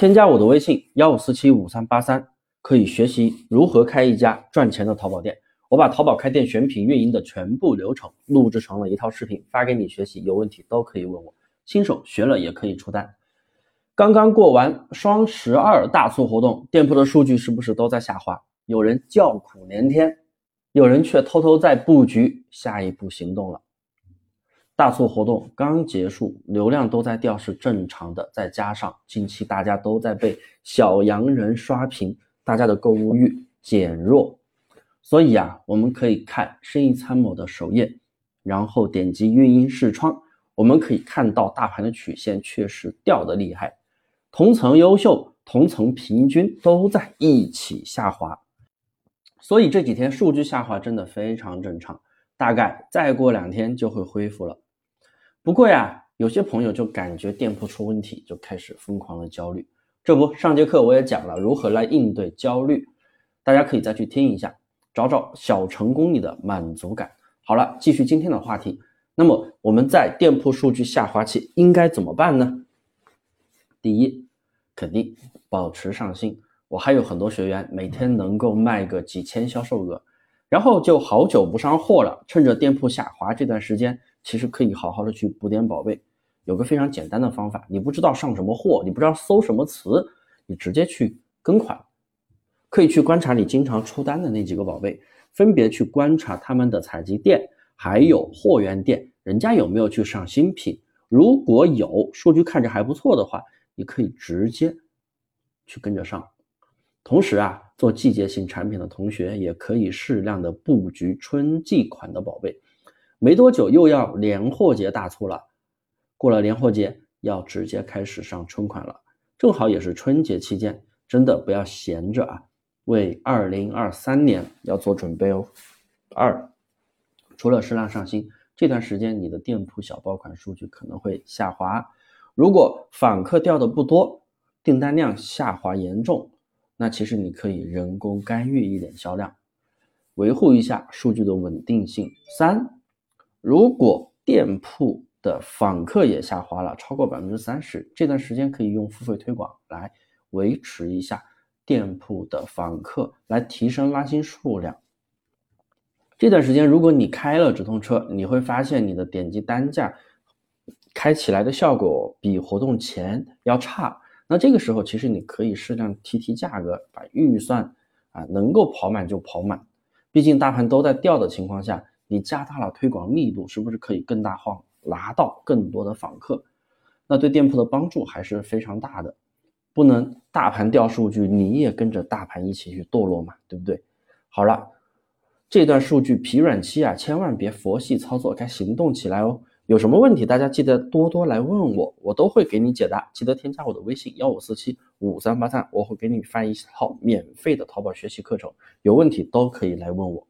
添加我的微信幺五四七五三八三，可以学习如何开一家赚钱的淘宝店。我把淘宝开店选品运营的全部流程录制成了一套视频，发给你学习。有问题都可以问我，新手学了也可以出单。刚刚过完双十二大促活动，店铺的数据是不是都在下滑？有人叫苦连天，有人却偷偷在布局下一步行动了。大促活动刚结束，流量都在掉是正常的。再加上近期大家都在被小洋人刷屏，大家的购物欲减弱，所以啊，我们可以看生意参谋的首页，然后点击运营视窗，我们可以看到大盘的曲线确实掉的厉害，同层优秀、同层平均都在一起下滑，所以这几天数据下滑真的非常正常，大概再过两天就会恢复了。不过呀，有些朋友就感觉店铺出问题，就开始疯狂的焦虑。这不，上节课我也讲了如何来应对焦虑，大家可以再去听一下，找找小成功里的满足感。好了，继续今天的话题。那么我们在店铺数据下滑期应该怎么办呢？第一，肯定保持上新。我还有很多学员每天能够卖个几千销售额，然后就好久不上货了，趁着店铺下滑这段时间。其实可以好好的去补点宝贝，有个非常简单的方法，你不知道上什么货，你不知道搜什么词，你直接去跟款，可以去观察你经常出单的那几个宝贝，分别去观察他们的采集店，还有货源店，人家有没有去上新品，如果有，数据看着还不错的话，你可以直接去跟着上。同时啊，做季节性产品的同学也可以适量的布局春季款的宝贝。没多久又要年货节大促了，过了年货节要直接开始上春款了，正好也是春节期间，真的不要闲着啊，为二零二三年要做准备哦。二，除了适量上新，这段时间你的店铺小爆款数据可能会下滑，如果访客掉的不多，订单量下滑严重，那其实你可以人工干预一点销量，维护一下数据的稳定性。三。如果店铺的访客也下滑了，超过百分之三十，这段时间可以用付费推广来维持一下店铺的访客，来提升拉新数量。这段时间，如果你开了直通车，你会发现你的点击单价开起来的效果比活动前要差。那这个时候，其实你可以适量提提价格，把预算啊能够跑满就跑满。毕竟大盘都在掉的情况下。你加大了推广力度，是不是可以更大化拿到更多的访客？那对店铺的帮助还是非常大的。不能大盘掉数据，你也跟着大盘一起去堕落嘛，对不对？好了，这段数据疲软期啊，千万别佛系操作，该行动起来哦。有什么问题，大家记得多多来问我，我都会给你解答。记得添加我的微信幺五四七五三八三，我会给你发一套免费的淘宝学习课程，有问题都可以来问我。